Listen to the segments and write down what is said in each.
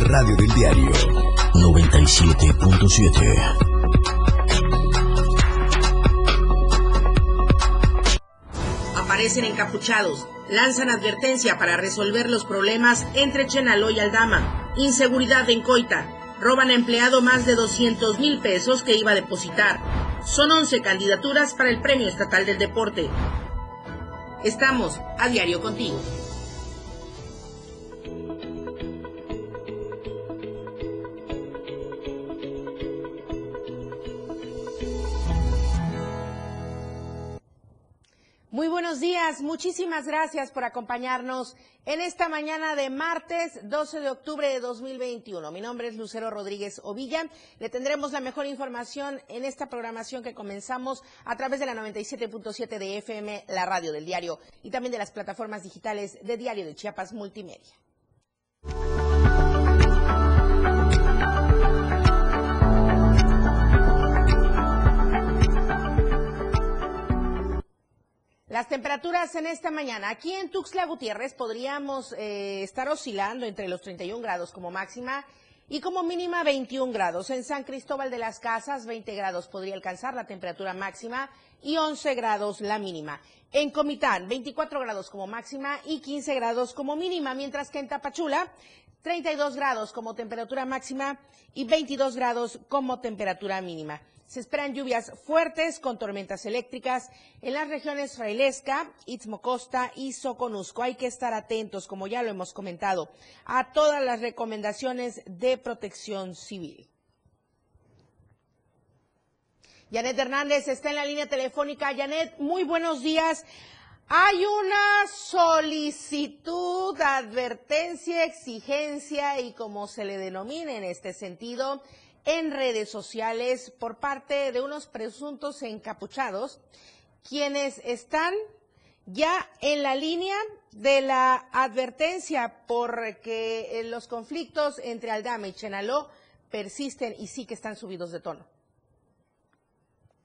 Radio del diario 97.7. Aparecen encapuchados, lanzan advertencia para resolver los problemas entre Chenaló y Aldama. Inseguridad en Coita. Roban a empleado más de 200 mil pesos que iba a depositar. Son 11 candidaturas para el Premio Estatal del Deporte. Estamos a diario contigo. Buenos días, muchísimas gracias por acompañarnos en esta mañana de martes 12 de octubre de 2021. Mi nombre es Lucero Rodríguez Ovilla. Le tendremos la mejor información en esta programación que comenzamos a través de la 97.7 de FM, la radio del diario, y también de las plataformas digitales de Diario de Chiapas Multimedia. Las temperaturas en esta mañana. Aquí en Tuxtla Gutiérrez podríamos eh, estar oscilando entre los 31 grados como máxima y como mínima 21 grados. En San Cristóbal de las Casas 20 grados podría alcanzar la temperatura máxima y 11 grados la mínima. En Comitán 24 grados como máxima y 15 grados como mínima, mientras que en Tapachula 32 grados como temperatura máxima y 22 grados como temperatura mínima. Se esperan lluvias fuertes con tormentas eléctricas en las regiones Frailesca, Istmo Costa y Soconusco. Hay que estar atentos, como ya lo hemos comentado, a todas las recomendaciones de protección civil. Janet Hernández está en la línea telefónica. Janet, muy buenos días. Hay una solicitud, advertencia, exigencia y como se le denomine en este sentido, en redes sociales por parte de unos presuntos encapuchados, quienes están ya en la línea de la advertencia porque los conflictos entre Aldama y Chenaló persisten y sí que están subidos de tono.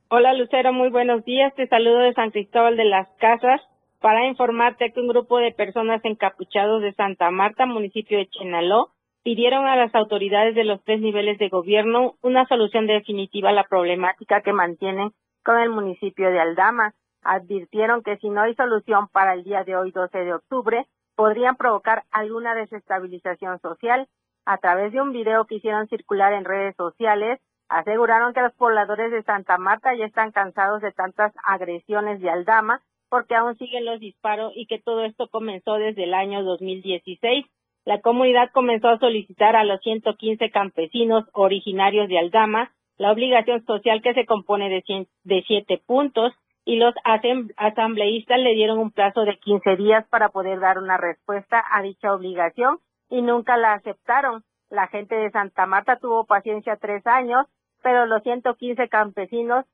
Hola Lucero, muy buenos días. Te saludo de San Cristóbal de las Casas para informarte que un grupo de personas encapuchados de Santa Marta, municipio de Chenaló, pidieron a las autoridades de los tres niveles de gobierno una solución definitiva a la problemática que mantienen con el municipio de Aldama. Advirtieron que si no hay solución para el día de hoy, 12 de octubre, podrían provocar alguna desestabilización social. A través de un video que hicieron circular en redes sociales, aseguraron que los pobladores de Santa Marta ya están cansados de tantas agresiones de Aldama porque aún siguen los disparos y que todo esto comenzó desde el año 2016 la comunidad comenzó a solicitar a los 115 campesinos originarios de Aldama la obligación social que se compone de, de siete puntos y los asambleístas le dieron un plazo de 15 días para poder dar una respuesta a dicha obligación y nunca la aceptaron. La gente de Santa Marta tuvo paciencia tres años, pero los 115 campesinos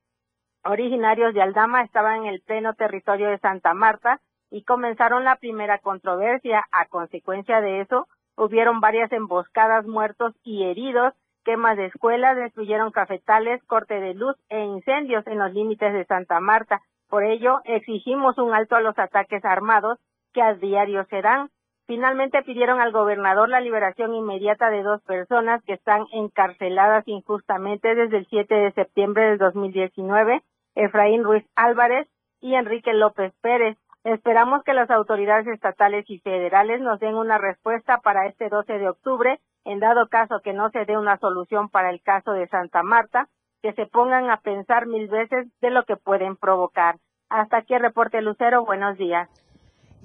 originarios de Aldama estaban en el pleno territorio de Santa Marta y comenzaron la primera controversia. A consecuencia de eso, hubieron varias emboscadas, muertos y heridos, quemas de escuelas, destruyeron cafetales, corte de luz e incendios en los límites de Santa Marta. Por ello, exigimos un alto a los ataques armados que a diario se dan. Finalmente pidieron al gobernador la liberación inmediata de dos personas que están encarceladas injustamente desde el 7 de septiembre del 2019, Efraín Ruiz Álvarez y Enrique López Pérez. Esperamos que las autoridades estatales y federales nos den una respuesta para este 12 de octubre, en dado caso que no se dé una solución para el caso de Santa Marta, que se pongan a pensar mil veces de lo que pueden provocar. Hasta aquí reporte Lucero, buenos días.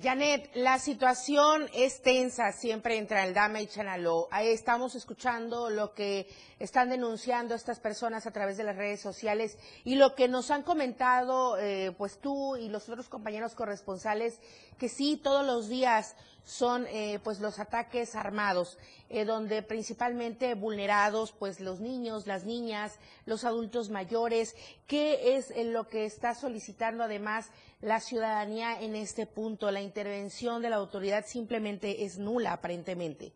Janet, la situación es tensa siempre entre Aldama y Chanaló. Ahí estamos escuchando lo que están denunciando estas personas a través de las redes sociales y lo que nos han comentado, eh, pues tú y los otros compañeros corresponsales, que sí, todos los días son eh, pues los ataques armados, eh, donde principalmente vulnerados pues los niños, las niñas, los adultos mayores. ¿Qué es lo que está solicitando además la ciudadanía en este punto? La intervención de la autoridad simplemente es nula aparentemente.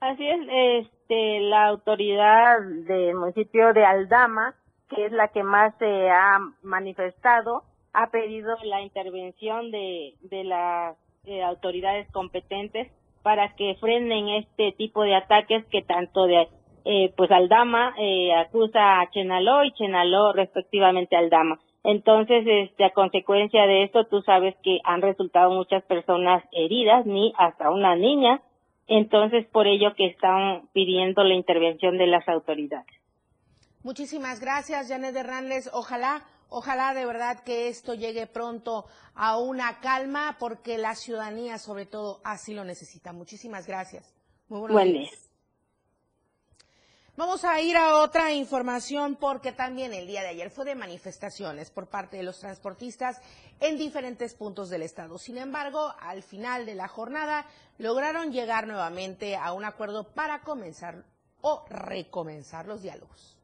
Así es, este, la autoridad del municipio de Aldama, que es la que más se ha manifestado, ha pedido la intervención de, de las eh, autoridades competentes para que frenen este tipo de ataques que tanto de eh, pues Aldama eh, acusa a Chenaló y Chenaló respectivamente a Aldama. Entonces, este, a consecuencia de esto, tú sabes que han resultado muchas personas heridas, ni hasta una niña. Entonces, por ello que están pidiendo la intervención de las autoridades. Muchísimas gracias, Janet Hernández. Ojalá, ojalá de verdad que esto llegue pronto a una calma, porque la ciudadanía, sobre todo, así lo necesita. Muchísimas gracias. Muy buenos días. Vamos a ir a otra información porque también el día de ayer fue de manifestaciones por parte de los transportistas en diferentes puntos del estado. Sin embargo, al final de la jornada lograron llegar nuevamente a un acuerdo para comenzar o recomenzar los diálogos.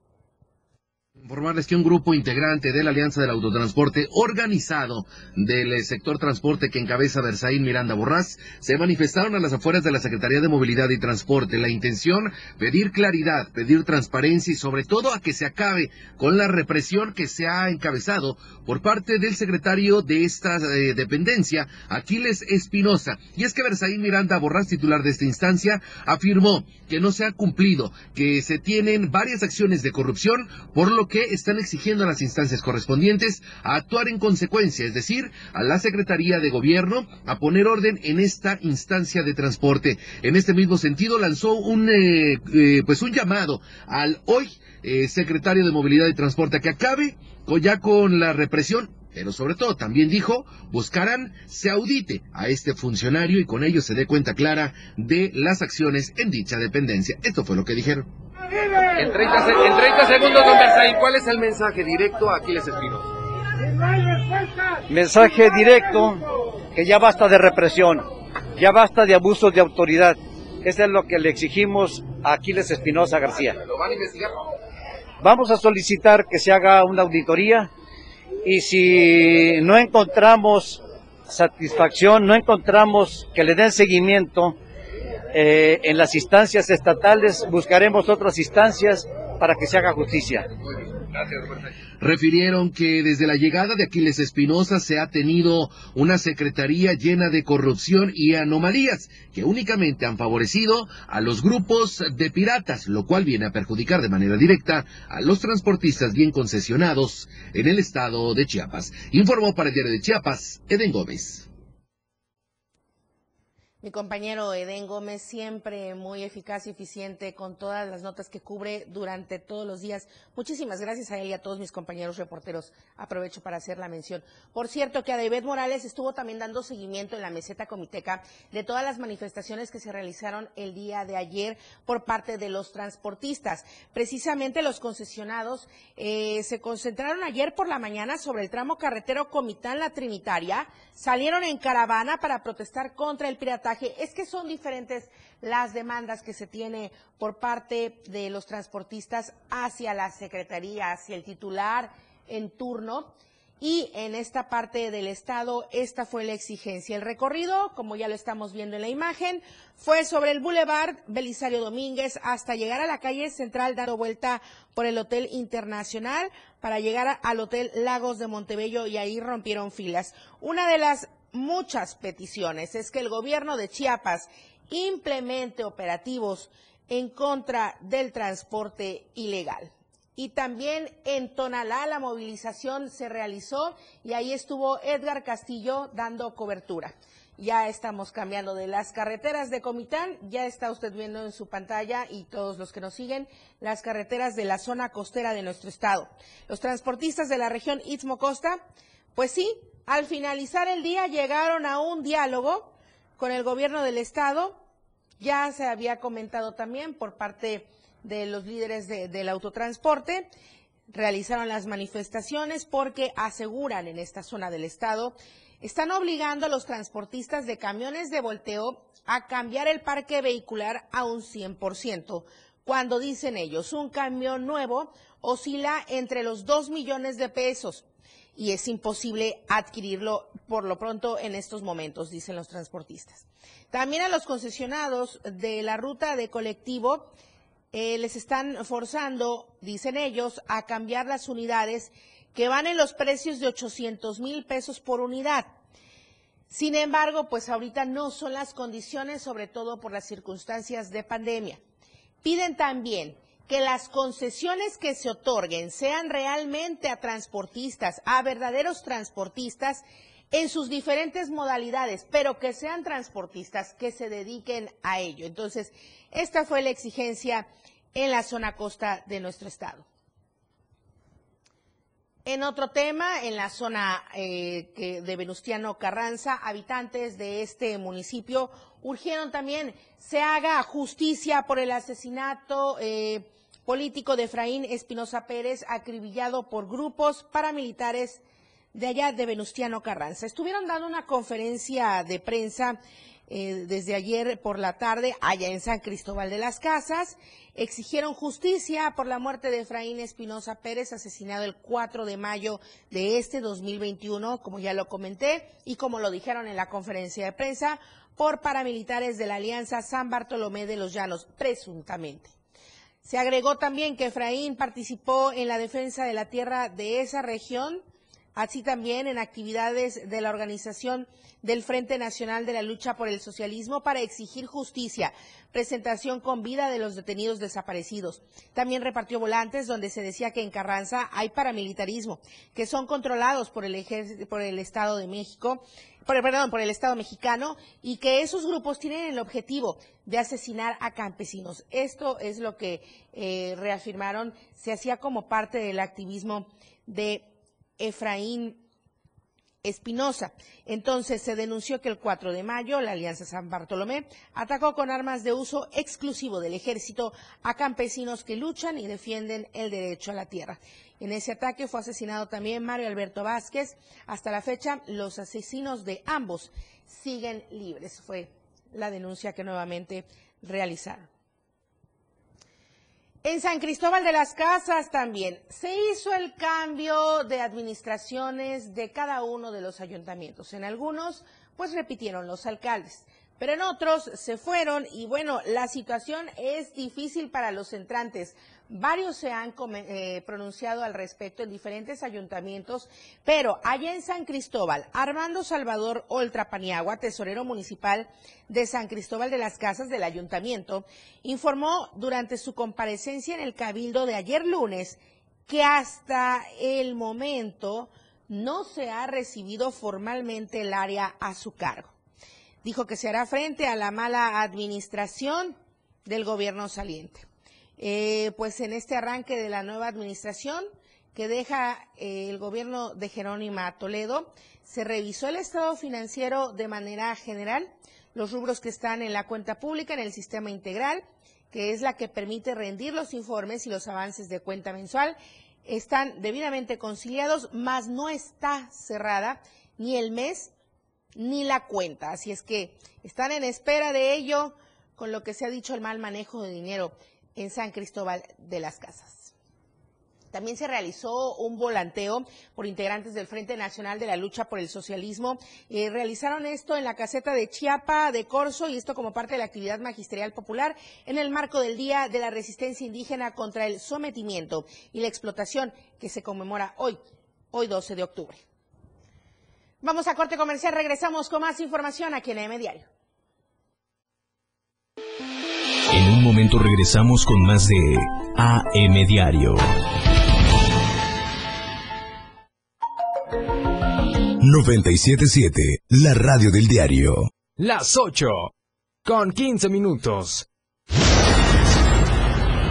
Informarles que un grupo integrante de la Alianza del Autotransporte, organizado del eh, sector transporte que encabeza Versaín Miranda Borrás, se manifestaron a las afueras de la Secretaría de Movilidad y Transporte. La intención, pedir claridad, pedir transparencia y sobre todo a que se acabe con la represión que se ha encabezado por parte del secretario de esta eh, dependencia, Aquiles Espinosa. Y es que Versaín Miranda Borrás, titular de esta instancia, afirmó que no se ha cumplido, que se tienen varias acciones de corrupción, por lo que están exigiendo a las instancias correspondientes a actuar en consecuencia, es decir, a la Secretaría de Gobierno a poner orden en esta instancia de transporte. En este mismo sentido, lanzó un, eh, eh, pues un llamado al hoy eh, secretario de Movilidad y Transporte que acabe ya con la represión pero sobre todo también dijo, buscarán se audite a este funcionario y con ello se dé cuenta clara de las acciones en dicha dependencia. Esto fue lo que dijeron. En 30, segundos, don ¿cuál es el mensaje directo a Aquiles Espinosa? Mensaje directo que ya basta de represión, ya basta de abusos de autoridad. Eso es lo que le exigimos a Aquiles Espinosa García. ¿Lo van a investigar? Vamos a solicitar que se haga una auditoría y si no encontramos satisfacción, no encontramos que le den seguimiento, eh, en las instancias estatales buscaremos otras instancias para que se haga justicia. Refirieron que desde la llegada de Aquiles Espinosa se ha tenido una secretaría llena de corrupción y anomalías que únicamente han favorecido a los grupos de piratas, lo cual viene a perjudicar de manera directa a los transportistas bien concesionados en el estado de Chiapas. Informó para el diario de Chiapas, Eden Gómez. Mi compañero Eden Gómez, siempre muy eficaz y eficiente con todas las notas que cubre durante todos los días. Muchísimas gracias a él y a todos mis compañeros reporteros. Aprovecho para hacer la mención. Por cierto, que David Morales estuvo también dando seguimiento en la meseta comiteca de todas las manifestaciones que se realizaron el día de ayer por parte de los transportistas. Precisamente los concesionados eh, se concentraron ayer por la mañana sobre el tramo carretero Comitán-La Trinitaria. Salieron en caravana para protestar contra el pirata es que son diferentes las demandas que se tiene por parte de los transportistas hacia la Secretaría, hacia el titular en turno. Y en esta parte del estado, esta fue la exigencia. El recorrido, como ya lo estamos viendo en la imagen, fue sobre el Boulevard Belisario Domínguez hasta llegar a la calle central, dando vuelta por el Hotel Internacional para llegar al Hotel Lagos de Montebello y ahí rompieron filas. Una de las muchas peticiones es que el gobierno de Chiapas implemente operativos en contra del transporte ilegal. Y también en Tonalá la movilización se realizó y ahí estuvo Edgar Castillo dando cobertura. Ya estamos cambiando de las carreteras de Comitán, ya está usted viendo en su pantalla y todos los que nos siguen las carreteras de la zona costera de nuestro estado. Los transportistas de la región Istmo Costa, pues sí, al finalizar el día llegaron a un diálogo con el gobierno del estado. Ya se había comentado también por parte de los líderes del autotransporte. Realizaron las manifestaciones porque aseguran en esta zona del estado están obligando a los transportistas de camiones de volteo a cambiar el parque vehicular a un 100%. Cuando dicen ellos, un camión nuevo oscila entre los 2 millones de pesos y es imposible adquirirlo por lo pronto en estos momentos, dicen los transportistas. También a los concesionados de la ruta de colectivo eh, les están forzando, dicen ellos, a cambiar las unidades que van en los precios de 800 mil pesos por unidad. Sin embargo, pues ahorita no son las condiciones, sobre todo por las circunstancias de pandemia. Piden también que las concesiones que se otorguen sean realmente a transportistas, a verdaderos transportistas en sus diferentes modalidades, pero que sean transportistas que se dediquen a ello. Entonces, esta fue la exigencia en la zona costa de nuestro estado. En otro tema, en la zona eh, de Venustiano Carranza, habitantes de este municipio urgieron también se haga justicia por el asesinato eh, político de Efraín Espinosa Pérez, acribillado por grupos paramilitares de allá de Venustiano Carranza. Estuvieron dando una conferencia de prensa eh, desde ayer por la tarde allá en San Cristóbal de las Casas. Exigieron justicia por la muerte de Efraín Espinosa Pérez, asesinado el 4 de mayo de este 2021, como ya lo comenté, y como lo dijeron en la conferencia de prensa, por paramilitares de la Alianza San Bartolomé de los Llanos, presuntamente. Se agregó también que Efraín participó en la defensa de la tierra de esa región, así también en actividades de la organización del Frente Nacional de la Lucha por el Socialismo para exigir justicia, presentación con vida de los detenidos desaparecidos. También repartió volantes donde se decía que en Carranza hay paramilitarismo, que son controlados por el, por el Estado de México por, perdón, por el Estado mexicano y que esos grupos tienen el objetivo de asesinar a campesinos. Esto es lo que eh, reafirmaron, se hacía como parte del activismo de Efraín Espinosa. Entonces se denunció que el 4 de mayo la Alianza San Bartolomé atacó con armas de uso exclusivo del ejército a campesinos que luchan y defienden el derecho a la tierra. En ese ataque fue asesinado también Mario Alberto Vázquez. Hasta la fecha, los asesinos de ambos siguen libres. Fue la denuncia que nuevamente realizaron. En San Cristóbal de las Casas también se hizo el cambio de administraciones de cada uno de los ayuntamientos. En algunos, pues repitieron los alcaldes pero en otros se fueron y bueno, la situación es difícil para los entrantes. Varios se han eh, pronunciado al respecto en diferentes ayuntamientos, pero allá en San Cristóbal, Armando Salvador Oltra Paniagua, tesorero municipal de San Cristóbal de las Casas del ayuntamiento, informó durante su comparecencia en el cabildo de ayer lunes que hasta el momento no se ha recibido formalmente el área a su cargo dijo que se hará frente a la mala administración del gobierno saliente. Eh, pues en este arranque de la nueva administración que deja eh, el gobierno de Jerónima Toledo, se revisó el estado financiero de manera general, los rubros que están en la cuenta pública, en el sistema integral, que es la que permite rendir los informes y los avances de cuenta mensual, están debidamente conciliados, mas no está cerrada ni el mes ni la cuenta. Así es que están en espera de ello con lo que se ha dicho el mal manejo de dinero en San Cristóbal de las Casas. También se realizó un volanteo por integrantes del Frente Nacional de la Lucha por el Socialismo. Eh, realizaron esto en la caseta de Chiapa de Corso y esto como parte de la actividad magisterial popular en el marco del Día de la Resistencia Indígena contra el Sometimiento y la Explotación que se conmemora hoy, hoy 12 de octubre. Vamos a corte comercial, regresamos con más información aquí en AM Diario. En un momento regresamos con más de AM Diario. 977, la radio del diario. Las 8, con 15 minutos.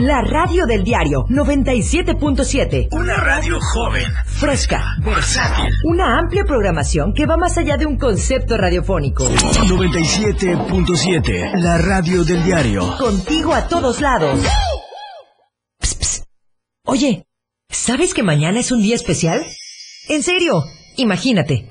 La radio del diario 97.7. Una radio joven, fresca, versátil. Una amplia programación que va más allá de un concepto radiofónico. 97.7. La radio del diario. Contigo a todos lados. Oye, ¿sabes que mañana es un día especial? En serio, imagínate.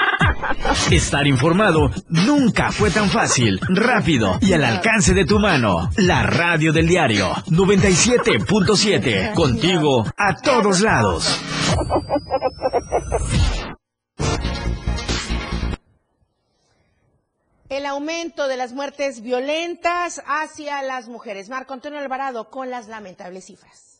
Estar informado nunca fue tan fácil, rápido y al alcance de tu mano. La radio del diario 97.7. Contigo a todos lados. El aumento de las muertes violentas hacia las mujeres. Marco Antonio Alvarado con las lamentables cifras.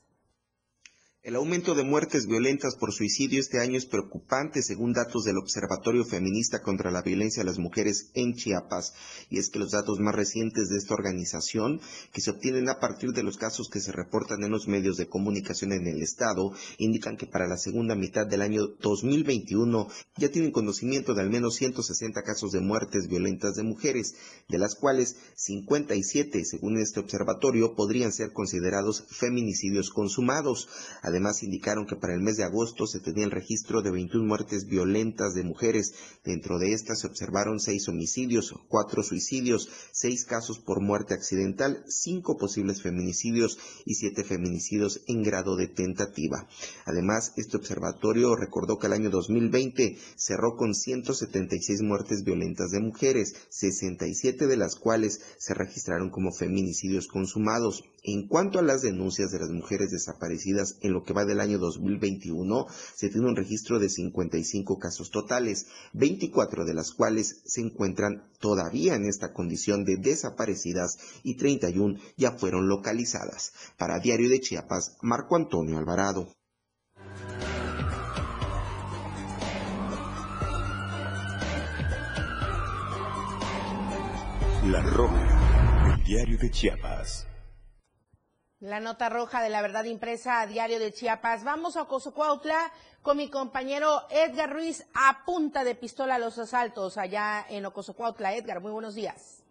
El aumento de muertes violentas por suicidio este año es preocupante según datos del Observatorio Feminista contra la Violencia a las Mujeres en Chiapas. Y es que los datos más recientes de esta organización, que se obtienen a partir de los casos que se reportan en los medios de comunicación en el Estado, indican que para la segunda mitad del año 2021 ya tienen conocimiento de al menos 160 casos de muertes violentas de mujeres, de las cuales 57, según este observatorio, podrían ser considerados feminicidios consumados. Además, indicaron que para el mes de agosto se tenía el registro de 21 muertes violentas de mujeres. Dentro de estas se observaron seis homicidios, cuatro suicidios, seis casos por muerte accidental, cinco posibles feminicidios y siete feminicidios en grado de tentativa. Además, este observatorio recordó que el año 2020 cerró con 176 muertes violentas de mujeres, 67 de las cuales se registraron como feminicidios consumados. En cuanto a las denuncias de las mujeres desaparecidas en lo que va del año 2021, se tiene un registro de 55 casos totales, 24 de las cuales se encuentran todavía en esta condición de desaparecidas y 31 ya fueron localizadas. Para Diario de Chiapas, Marco Antonio Alvarado. La Roja, el Diario de Chiapas. La nota roja de la verdad impresa a diario de Chiapas. Vamos a Cozocuautla con mi compañero Edgar Ruiz a punta de pistola a los asaltos allá en Ocosocuautla. Edgar, muy buenos días.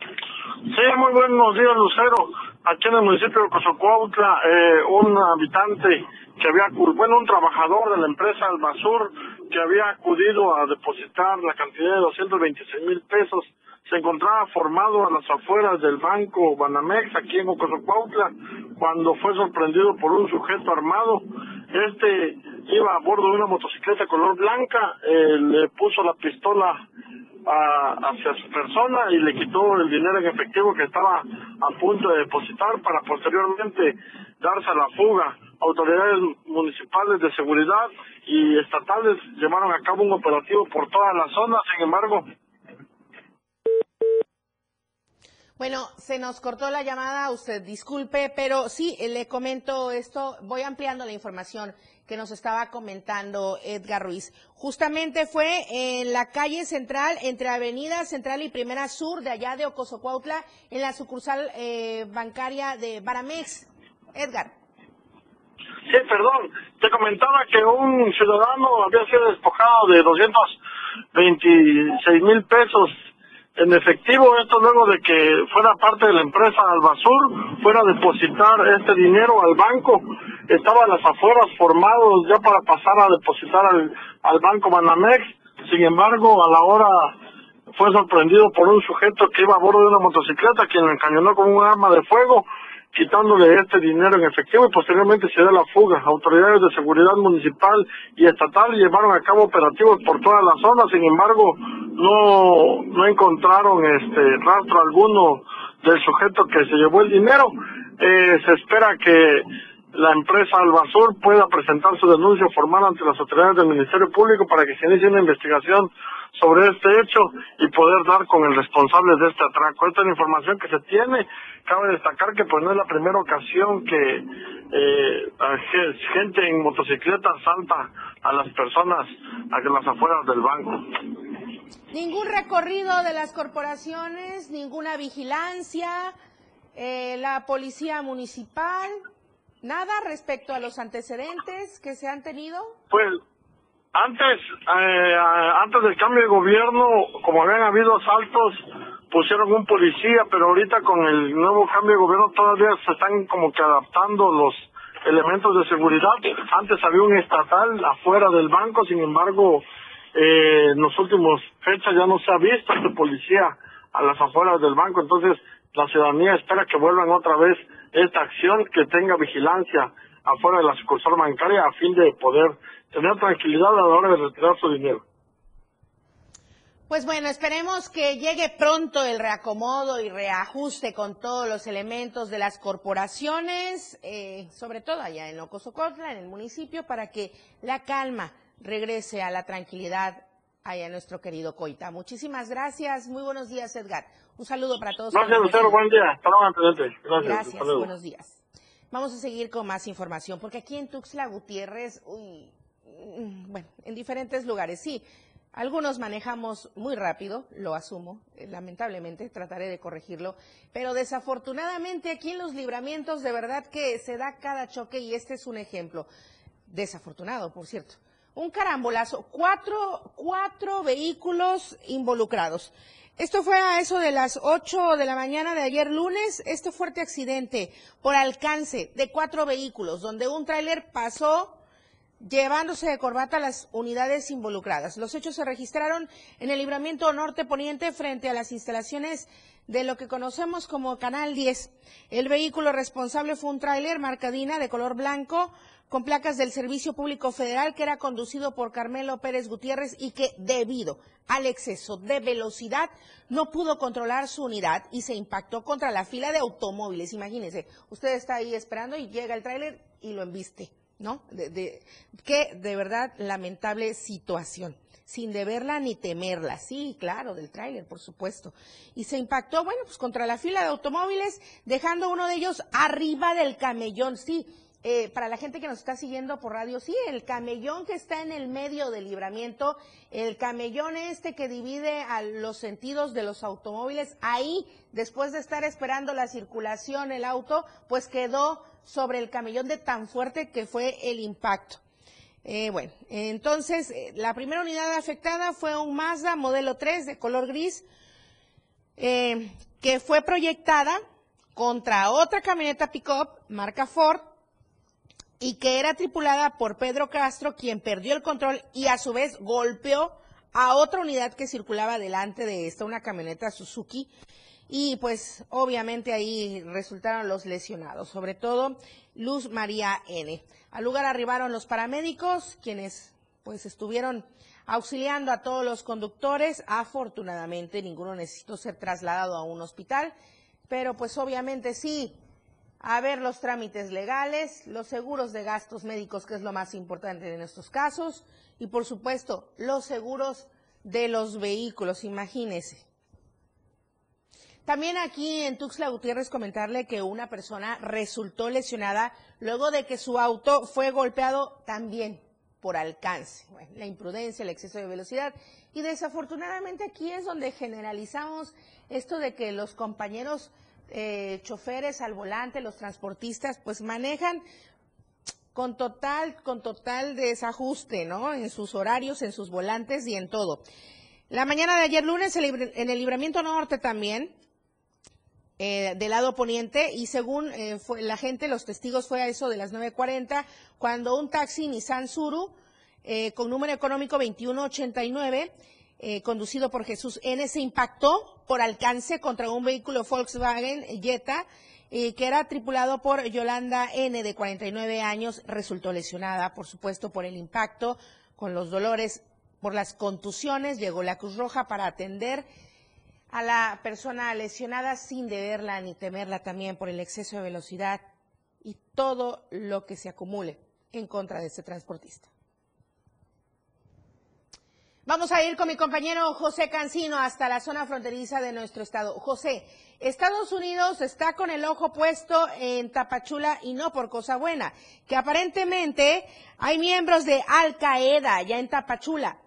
Sí, muy buenos días, Lucero. Aquí en el municipio de Ocosocuautla, eh, un habitante que había, bueno, un trabajador de la empresa Albasur que había acudido a depositar la cantidad de 226 mil pesos se encontraba formado a las afueras del banco Banamex aquí en Ocosocuautla cuando fue sorprendido por un sujeto armado. Este iba a bordo de una motocicleta color blanca, eh, le puso la pistola hacia su persona y le quitó el dinero en efectivo que estaba a punto de depositar para posteriormente darse a la fuga. Autoridades municipales de seguridad y estatales llevaron a cabo un operativo por toda la zona, sin embargo, Bueno, se nos cortó la llamada, usted disculpe, pero sí, le comento esto, voy ampliando la información que nos estaba comentando Edgar Ruiz. Justamente fue en la calle central, entre Avenida Central y Primera Sur, de allá de Ocosocuautla, en la sucursal eh, bancaria de Baramex. Edgar. Sí, perdón, te comentaba que un ciudadano había sido despojado de 226 mil pesos en efectivo, esto luego de que fuera parte de la empresa Albasur, fuera a depositar este dinero al banco, estaba a las afueras formados ya para pasar a depositar al, al banco Banamex, sin embargo, a la hora fue sorprendido por un sujeto que iba a bordo de una motocicleta, quien lo encañonó con un arma de fuego, quitándole este dinero en efectivo y posteriormente se dio la fuga. Autoridades de seguridad municipal y estatal llevaron a cabo operativos por toda la zona, sin embargo, no, no encontraron este rastro alguno del sujeto que se llevó el dinero. Eh, se espera que la empresa Albasur pueda presentar su denuncia formal ante las autoridades del Ministerio Público para que se inicie una investigación sobre este hecho y poder dar con el responsable de este atraco. Esta es la información que se tiene. Cabe destacar que pues no es la primera ocasión que eh, gente en motocicleta salta a las personas a las afueras del banco. Ningún recorrido de las corporaciones, ninguna vigilancia, eh, la policía municipal, nada respecto a los antecedentes que se han tenido. Pues antes, eh, antes del cambio de gobierno, como habían habido asaltos, pusieron un policía, pero ahorita con el nuevo cambio de gobierno todavía se están como que adaptando los elementos de seguridad. Antes había un estatal afuera del banco, sin embargo, eh, en los últimos fechas ya no se ha visto este policía a las afueras del banco, entonces la ciudadanía espera que vuelvan otra vez esta acción, que tenga vigilancia afuera de la sucursal bancaria a fin de poder tener tranquilidad a la hora de retirar su dinero. Pues bueno, esperemos que llegue pronto el reacomodo y reajuste con todos los elementos de las corporaciones, eh, sobre todo allá en Ocosocotla, en el municipio, para que la calma regrese a la tranquilidad allá en nuestro querido Coita. Muchísimas gracias. Muy buenos días, Edgar. Un saludo para todos. Gracias, Lucero. Buen día. Hasta Gracias. Gracias. Buenos días. Vamos a seguir con más información, porque aquí en Tuxtla Gutiérrez, uy, bueno, en diferentes lugares, sí. Algunos manejamos muy rápido, lo asumo, eh, lamentablemente, trataré de corregirlo, pero desafortunadamente aquí en los libramientos de verdad que se da cada choque y este es un ejemplo, desafortunado, por cierto. Un carambolazo, cuatro, cuatro vehículos involucrados. Esto fue a eso de las 8 de la mañana de ayer lunes, este fuerte accidente por alcance de cuatro vehículos, donde un tráiler pasó llevándose de corbata las unidades involucradas. Los hechos se registraron en el libramiento norte poniente frente a las instalaciones de lo que conocemos como Canal 10. El vehículo responsable fue un tráiler marcadina de color blanco con placas del Servicio Público Federal que era conducido por Carmelo Pérez Gutiérrez y que debido al exceso de velocidad no pudo controlar su unidad y se impactó contra la fila de automóviles. Imagínense, usted está ahí esperando y llega el tráiler y lo embiste, ¿no? De, de, qué de verdad lamentable situación sin deberla ni temerla. Sí, claro, del tráiler, por supuesto. Y se impactó, bueno, pues contra la fila de automóviles, dejando uno de ellos arriba del camellón. Sí, eh, para la gente que nos está siguiendo por radio, sí, el camellón que está en el medio del libramiento, el camellón este que divide a los sentidos de los automóviles, ahí, después de estar esperando la circulación, el auto, pues quedó sobre el camellón de tan fuerte que fue el impacto. Eh, bueno, entonces, eh, la primera unidad afectada fue un Mazda modelo 3 de color gris, que fue proyectada contra otra camioneta pick-up marca Ford, y que era tripulada por Pedro Castro, quien perdió el control y a su vez golpeó a otra unidad que circulaba delante de esta, una camioneta Suzuki. Y pues obviamente ahí resultaron los lesionados, sobre todo Luz María N. Al lugar arribaron los paramédicos, quienes pues estuvieron auxiliando a todos los conductores. Afortunadamente ninguno necesitó ser trasladado a un hospital, pero pues obviamente sí, a ver los trámites legales, los seguros de gastos médicos, que es lo más importante en estos casos, y por supuesto los seguros de los vehículos, imagínese. También aquí en Tuxtla Gutiérrez comentarle que una persona resultó lesionada luego de que su auto fue golpeado también por alcance, la imprudencia, el exceso de velocidad. Y desafortunadamente aquí es donde generalizamos esto de que los compañeros eh, choferes al volante, los transportistas, pues manejan con total, con total desajuste, ¿no? En sus horarios, en sus volantes y en todo. La mañana de ayer lunes en el libramiento norte también, eh, del lado poniente, y según eh, fue, la gente, los testigos fue a eso de las 9.40, cuando un taxi Nissan Suru, eh, con número económico 2189, conducido por Jesús N, se impactó por alcance contra un vehículo Volkswagen Jetta, que era tripulado por Yolanda N, de 49 años, resultó lesionada, por supuesto, por el impacto, con los dolores por las contusiones, llegó la Cruz Roja para atender a la persona lesionada sin deberla ni temerla también por el exceso de velocidad y todo lo que se acumule en contra de este transportista. Vamos a ir con mi compañero José Cancino hasta la zona fronteriza de nuestro estado. José, Estados Unidos está con el ojo puesto en Tapachula y no por cosa buena, que aparentemente hay miembros de Al Qaeda ya en Tapachula.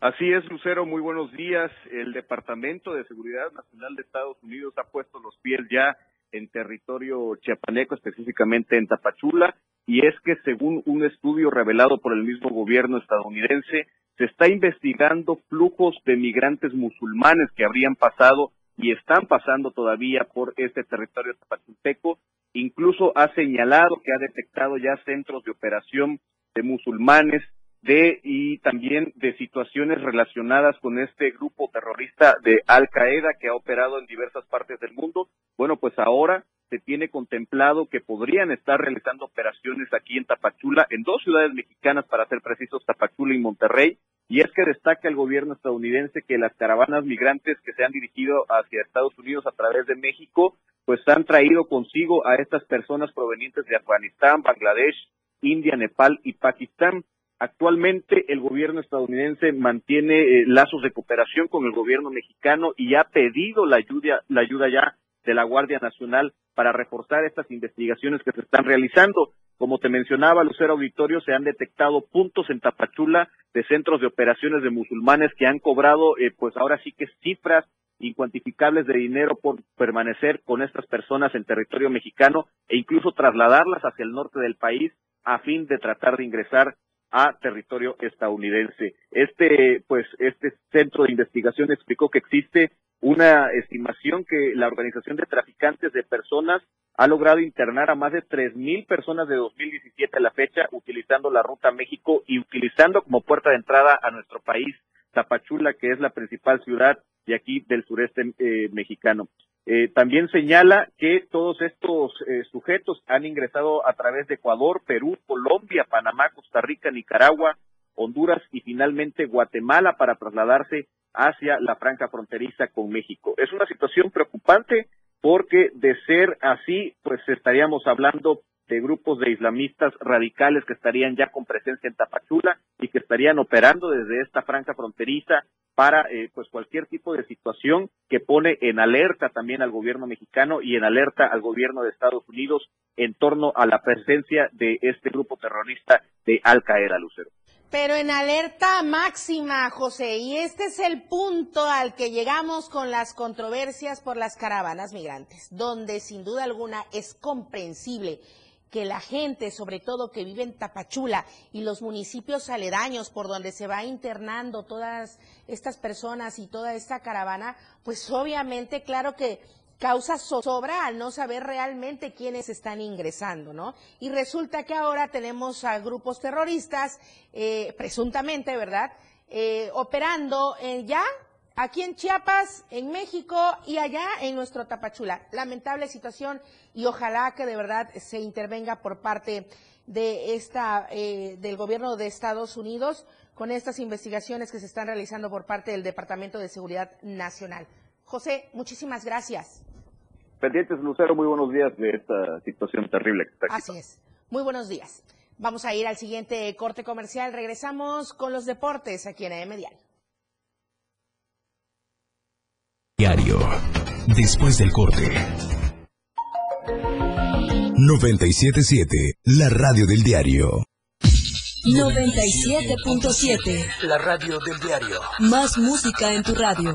Así es, Lucero, muy buenos días. El Departamento de Seguridad Nacional de Estados Unidos ha puesto los pies ya en territorio chiapaneco, específicamente en Tapachula, y es que según un estudio revelado por el mismo gobierno estadounidense, se está investigando flujos de migrantes musulmanes que habrían pasado y están pasando todavía por este territorio tapachulteco. Incluso ha señalado que ha detectado ya centros de operación de musulmanes de y también de situaciones relacionadas con este grupo terrorista de Al Qaeda que ha operado en diversas partes del mundo. Bueno, pues ahora se tiene contemplado que podrían estar realizando operaciones aquí en Tapachula, en dos ciudades mexicanas para ser precisos, Tapachula y Monterrey. Y es que destaca el gobierno estadounidense que las caravanas migrantes que se han dirigido hacia Estados Unidos a través de México, pues han traído consigo a estas personas provenientes de Afganistán, Bangladesh, India, Nepal y Pakistán. Actualmente el gobierno estadounidense mantiene eh, lazos de cooperación con el gobierno mexicano y ha pedido la ayuda, la ayuda ya de la Guardia Nacional para reforzar estas investigaciones que se están realizando. Como te mencionaba, Lucero Auditorio, se han detectado puntos en Tapachula de centros de operaciones de musulmanes que han cobrado, eh, pues ahora sí que cifras incuantificables de dinero por permanecer con estas personas en territorio mexicano e incluso trasladarlas hacia el norte del país a fin de tratar de ingresar a territorio estadounidense. Este, pues, este centro de investigación explicó que existe una estimación que la Organización de Traficantes de Personas ha logrado internar a más de tres mil personas de 2017 a la fecha utilizando la ruta México y utilizando como puerta de entrada a nuestro país Tapachula, que es la principal ciudad de aquí del sureste eh, mexicano. Eh, también señala que todos estos eh, sujetos han ingresado a través de Ecuador, Perú, Colombia, Panamá, Costa Rica, Nicaragua, Honduras y finalmente Guatemala para trasladarse hacia la franja fronteriza con México. Es una situación preocupante porque de ser así, pues estaríamos hablando de grupos de islamistas radicales que estarían ya con presencia en Tapachula y que estarían operando desde esta franja fronteriza para eh, pues cualquier tipo de situación que pone en alerta también al gobierno mexicano y en alerta al gobierno de Estados Unidos en torno a la presencia de este grupo terrorista de Al Qaeda, Lucero. Pero en alerta máxima, José, y este es el punto al que llegamos con las controversias por las caravanas migrantes, donde sin duda alguna es comprensible que la gente, sobre todo que vive en Tapachula y los municipios aledaños por donde se va internando todas estas personas y toda esta caravana, pues obviamente, claro que causa zozobra al no saber realmente quiénes están ingresando, ¿no? Y resulta que ahora tenemos a grupos terroristas, eh, presuntamente, ¿verdad? Eh, operando en ya aquí en Chiapas, en México y allá en nuestro Tapachula. Lamentable situación y ojalá que de verdad se intervenga por parte de esta, eh, del gobierno de Estados Unidos con estas investigaciones que se están realizando por parte del Departamento de Seguridad Nacional. José, muchísimas gracias. Pendientes, Lucero, muy buenos días de esta situación terrible que está aquí. Así es. Muy buenos días. Vamos a ir al siguiente corte comercial. Regresamos con los deportes aquí en AM Diario. Diario. Después del corte. 977, la radio del diario. 97.7, la radio del diario. Más música en tu radio.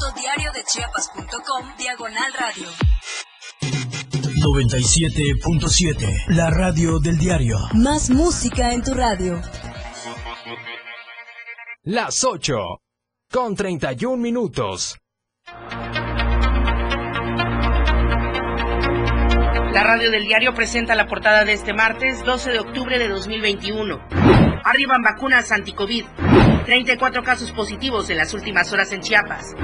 www.diariodechiapas.com Diagonal Radio. 97.7. La radio del diario. Más música en tu radio. Las 8. Con 31 minutos. La radio del diario presenta la portada de este martes 12 de octubre de 2021. Arriban vacunas anti-COVID. 34 casos positivos en las últimas horas en Chiapas.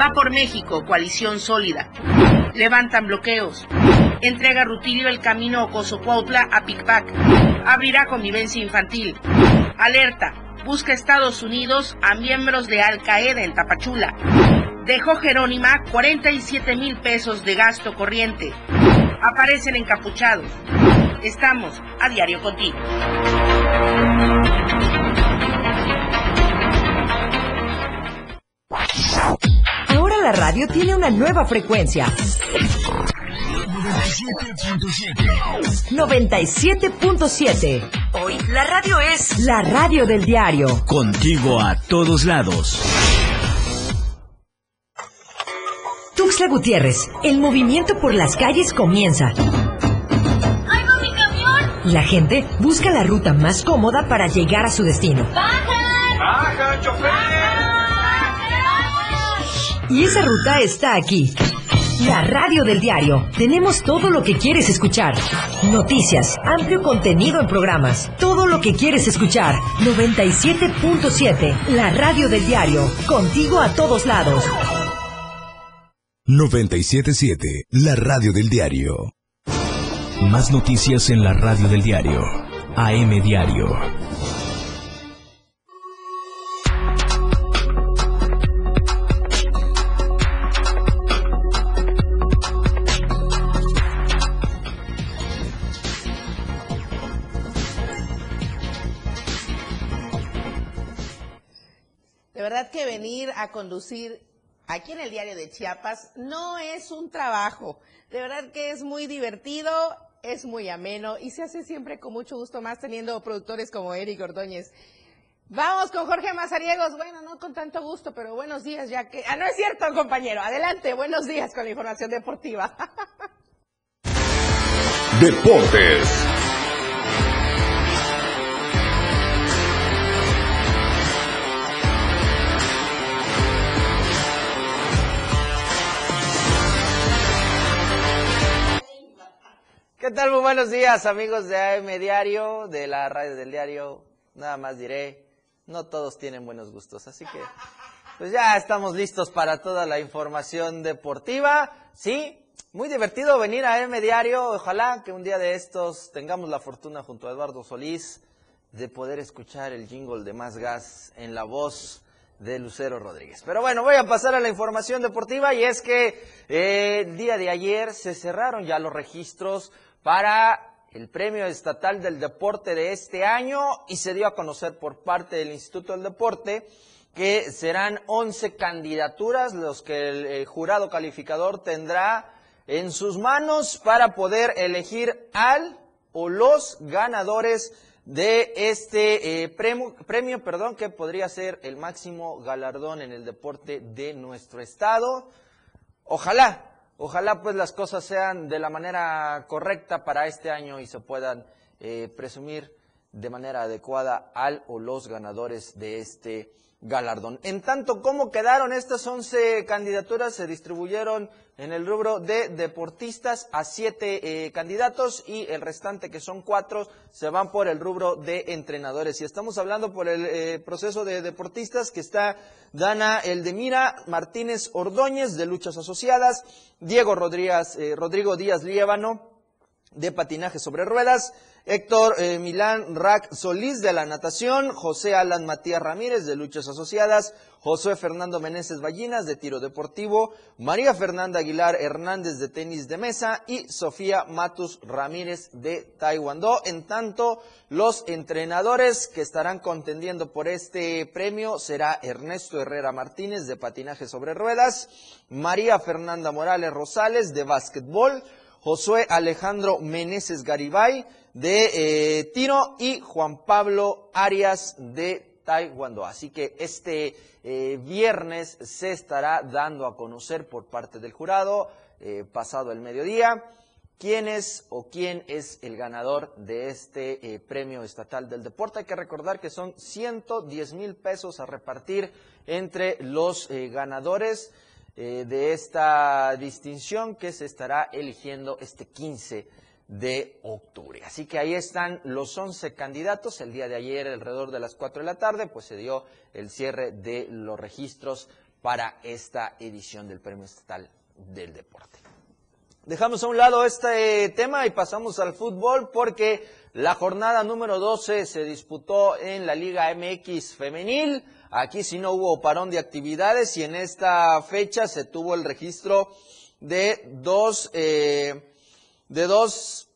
Va por México, coalición sólida. Levantan bloqueos. Entrega Rutilio el camino Ocoso-Cuautla a Picpac. Abrirá convivencia infantil. Alerta. Busca Estados Unidos a miembros de Al Qaeda en Tapachula. Dejó Jerónima 47 mil pesos de gasto corriente. Aparecen encapuchados. Estamos a diario contigo. Ahora la radio tiene una nueva frecuencia. 97.7. Hoy la radio es la radio del diario. Contigo a todos lados. Tuxtla Gutiérrez, el movimiento por las calles comienza. mi camión! La gente busca la ruta más cómoda para llegar a su destino. ¡Baja, chofer! Y esa ruta está aquí. La radio del diario. Tenemos todo lo que quieres escuchar. Noticias, amplio contenido en programas. Todo lo que quieres escuchar. 97.7. La radio del diario. Contigo a todos lados. 977, la radio del diario. Más noticias en la radio del diario. AM Diario. A conducir aquí en el diario de Chiapas no es un trabajo. De verdad que es muy divertido, es muy ameno y se hace siempre con mucho gusto más teniendo productores como Eric Ordóñez. Vamos con Jorge Mazariegos. Bueno, no con tanto gusto, pero buenos días ya que... Ah, no es cierto, compañero. Adelante, buenos días con la información deportiva. Deportes. ¿Qué tal? Muy buenos días, amigos de AM Diario, de la radio del diario. Nada más diré, no todos tienen buenos gustos, así que pues ya estamos listos para toda la información deportiva. Sí, muy divertido venir a AM Diario. Ojalá que un día de estos tengamos la fortuna junto a Eduardo Solís de poder escuchar el jingle de Más Gas en la voz de Lucero Rodríguez. Pero bueno, voy a pasar a la información deportiva y es que eh, el día de ayer se cerraron ya los registros para el Premio Estatal del Deporte de este año y se dio a conocer por parte del Instituto del Deporte que serán 11 candidaturas los que el, jurado calificador tendrá en sus manos para poder elegir al o los ganadores de este eh, premio, premio, perdón, que podría ser el máximo galardón en el deporte de nuestro estado. Ojalá, ojalá pues las cosas sean de la manera correcta para este año y se puedan eh, presumir de manera adecuada al o los ganadores de este galardón. En tanto, ¿cómo quedaron estas 11 candidaturas? Se distribuyeron en el rubro de deportistas a siete eh, candidatos y el restante, que son cuatro, se van por el rubro de entrenadores. Y estamos hablando por el eh, proceso de deportistas que está Dana Eldemira Martínez Ordóñez de Luchas Asociadas, Diego Rodríguez, eh, Rodrigo Díaz Liébano, de patinaje sobre ruedas, Héctor eh, Milán Rack Solís de la natación, José Alan Matías Ramírez de luchas asociadas, José Fernando Meneses Ballinas de tiro deportivo, María Fernanda Aguilar Hernández de tenis de mesa y Sofía Matus Ramírez de taekwondo. En tanto, los entrenadores que estarán contendiendo por este premio será Ernesto Herrera Martínez de patinaje sobre ruedas, María Fernanda Morales Rosales de básquetbol, Josué Alejandro Meneses Garibay de eh, tiro y Juan Pablo Arias de taekwondo. Así que este eh, viernes se estará dando a conocer por parte del jurado, eh, pasado el mediodía, quién es o quién es el ganador de este premio estatal del deporte. Hay que recordar que son 110 mil pesos a repartir entre los ganadores. De esta distinción que se estará eligiendo este 15 de octubre. Así que ahí están los 11 candidatos. El día de ayer, alrededor de las 4 de la tarde, pues se dio el cierre de los registros para esta edición del Premio Estatal del Deporte. Dejamos a un lado este tema y pasamos al fútbol porque la jornada número 12 se disputó en la Liga MX femenil. Aquí sí no hubo parón de actividades y en esta fecha se tuvo el registro de dos, eh, de dos,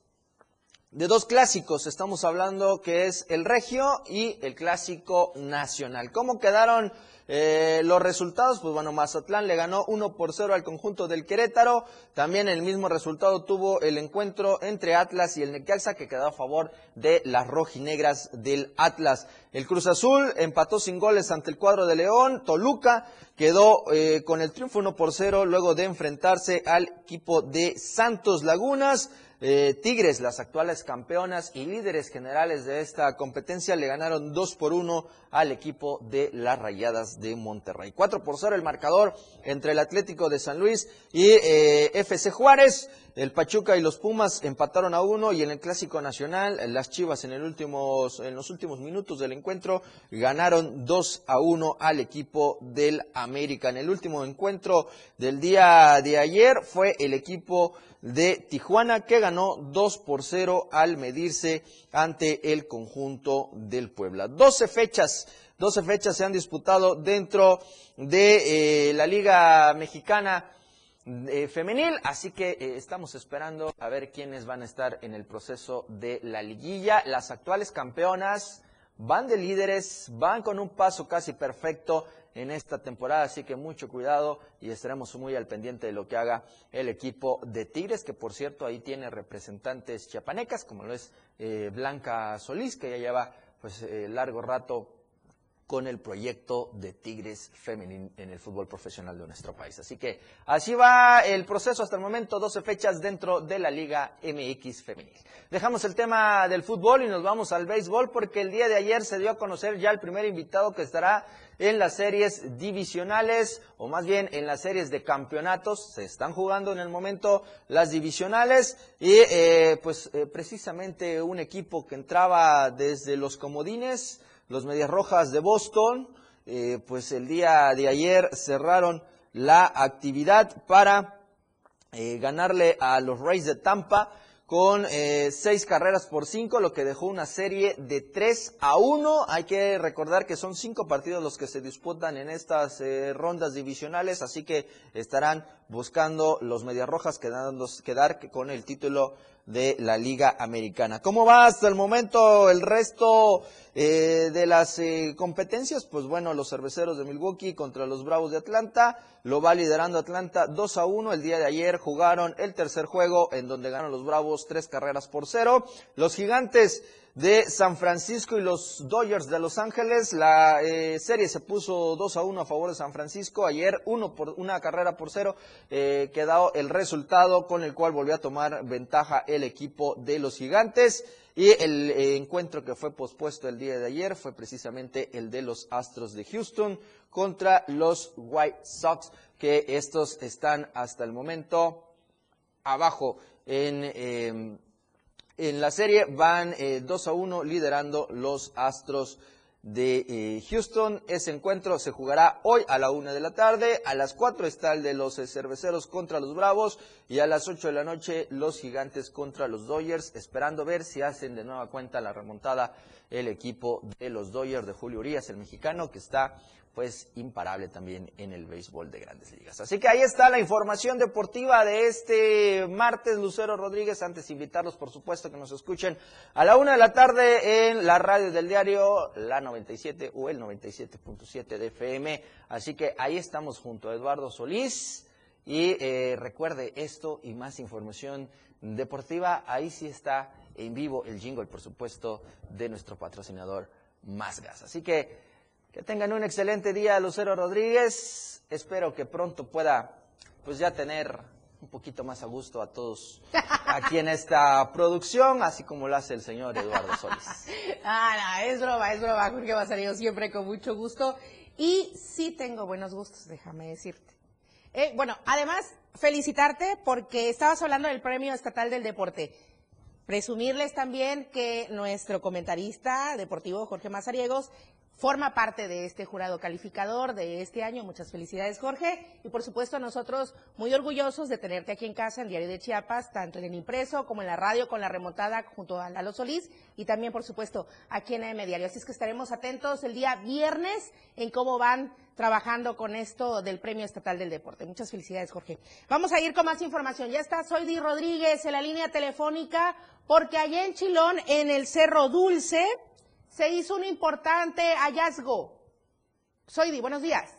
de dos clásicos. Estamos hablando que es el Regio y el Clásico Nacional. ¿Cómo quedaron eh, los resultados, pues bueno, Mazatlán le ganó 1 por 0 al conjunto del Querétaro. También el mismo resultado tuvo el encuentro entre Atlas y el Necaxa, que quedó a favor de las rojinegras del Atlas. El Cruz Azul empató sin goles ante el cuadro de León. Toluca quedó eh, con el triunfo 1 por 0 luego de enfrentarse al equipo de Santos Lagunas. Eh, Tigres, las actuales campeonas y líderes generales de esta competencia, le ganaron 2 por 1 al equipo de las Rayadas de Monterrey. 4 por 0 el marcador entre el Atlético de San Luis y eh, FC Juárez. El Pachuca y los Pumas empataron a uno y en el Clásico Nacional las Chivas en, el en los últimos minutos del encuentro ganaron 2 a 1 al equipo del América. En el último encuentro del día de ayer fue el equipo de Tijuana que ganó 2 por 0 al medirse ante el conjunto del Puebla. 12 fechas, 12 fechas se han disputado dentro de eh, la Liga Mexicana eh, femenil, así que eh, estamos esperando a ver quiénes van a estar en el proceso de la liguilla. Las actuales campeonas van de líderes, van con un paso casi perfecto en esta temporada, así que mucho cuidado y estaremos muy al pendiente de lo que haga el equipo de Tigres, que por cierto ahí tiene representantes chiapanecas, como lo es eh, Blanca Solís, que ya lleva pues eh, largo rato con el proyecto de Tigres Femenil en el fútbol profesional de nuestro país. Así que así va el proceso hasta el momento, 12 fechas dentro de la Liga MX Femenil. Dejamos el tema del fútbol y nos vamos al béisbol porque el día de ayer se dio a conocer ya el primer invitado que estará en las series divisionales o más bien en las series de campeonatos. Se están jugando en el momento las divisionales y eh, pues eh, precisamente un equipo que entraba desde los comodines los Medias Rojas de Boston, eh, pues el día de ayer cerraron la actividad para eh, ganarle a los Rays de Tampa con eh, seis carreras por cinco, lo que dejó una serie de tres a uno. Hay que recordar que son cinco partidos los que se disputan en estas rondas divisionales, así que estarán buscando los Medias Rojas quedar con el título de la Liga Americana. ¿Cómo va hasta el momento el resto eh, de las eh, competencias? Pues bueno, los cerveceros de Milwaukee contra los Bravos de Atlanta, lo va liderando Atlanta 2 a 1. El día de ayer jugaron el tercer juego en donde ganan los Bravos tres carreras por cero. Los Gigantes de San Francisco y los Dodgers de Los Ángeles. La eh, serie se puso 2 a 1 a favor de San Francisco. Ayer uno por, una carrera por cero eh, quedó el resultado con el cual volvió a tomar ventaja el equipo de los gigantes. Y el eh, encuentro que fue pospuesto el día de ayer fue precisamente el de los Astros de Houston contra los White Sox, que estos están hasta el momento abajo en em, en la serie van 2 eh, a 1 liderando los Astros de eh, Houston. Ese encuentro se jugará hoy a la una de la tarde. A las cuatro está el de los eh, cerveceros contra los Bravos. Y a las ocho de la noche los gigantes contra los Dodgers. Esperando ver si hacen de nueva cuenta la remontada el equipo de los Dodgers de Julio Urias, el mexicano, que está pues imparable también en el béisbol de grandes ligas. Así que ahí está la información deportiva de este martes, Lucero Rodríguez. Antes invitarlos, por supuesto, que nos escuchen a la una de la tarde en la radio del diario, la 97 o el 97.7 de FM. Así que ahí estamos junto a Eduardo Solís. Y eh, recuerde esto y más información deportiva, ahí sí está en vivo el jingle, por supuesto, de nuestro patrocinador Más Gas. Así que que tengan un excelente día, Lucero Rodríguez. Espero que pronto pueda, pues ya tener un poquito más a gusto a todos aquí en esta producción, así como lo hace el señor Eduardo Solís. ah, no, es broma, es broma, Jorge Basario, siempre con mucho gusto. Y sí tengo buenos gustos, déjame decirte. Eh, bueno, además, felicitarte porque estabas hablando del Premio Estatal del Deporte. Presumirles también que nuestro comentarista deportivo, Jorge Mazariegos, forma parte de este jurado calificador de este año. Muchas felicidades, Jorge. Y por supuesto, nosotros muy orgullosos de tenerte aquí en casa, en Diario de Chiapas, tanto en el impreso como en la radio, con la remontada junto a Lalo Solís y también, por supuesto, aquí en AM Diario. Así es que estaremos atentos el día viernes en cómo van trabajando con esto del Premio Estatal del Deporte. Muchas felicidades, Jorge. Vamos a ir con más información. Ya está Soydi Rodríguez en la línea telefónica, porque allá en Chilón, en el Cerro Dulce, se hizo un importante hallazgo. Soy buenos días.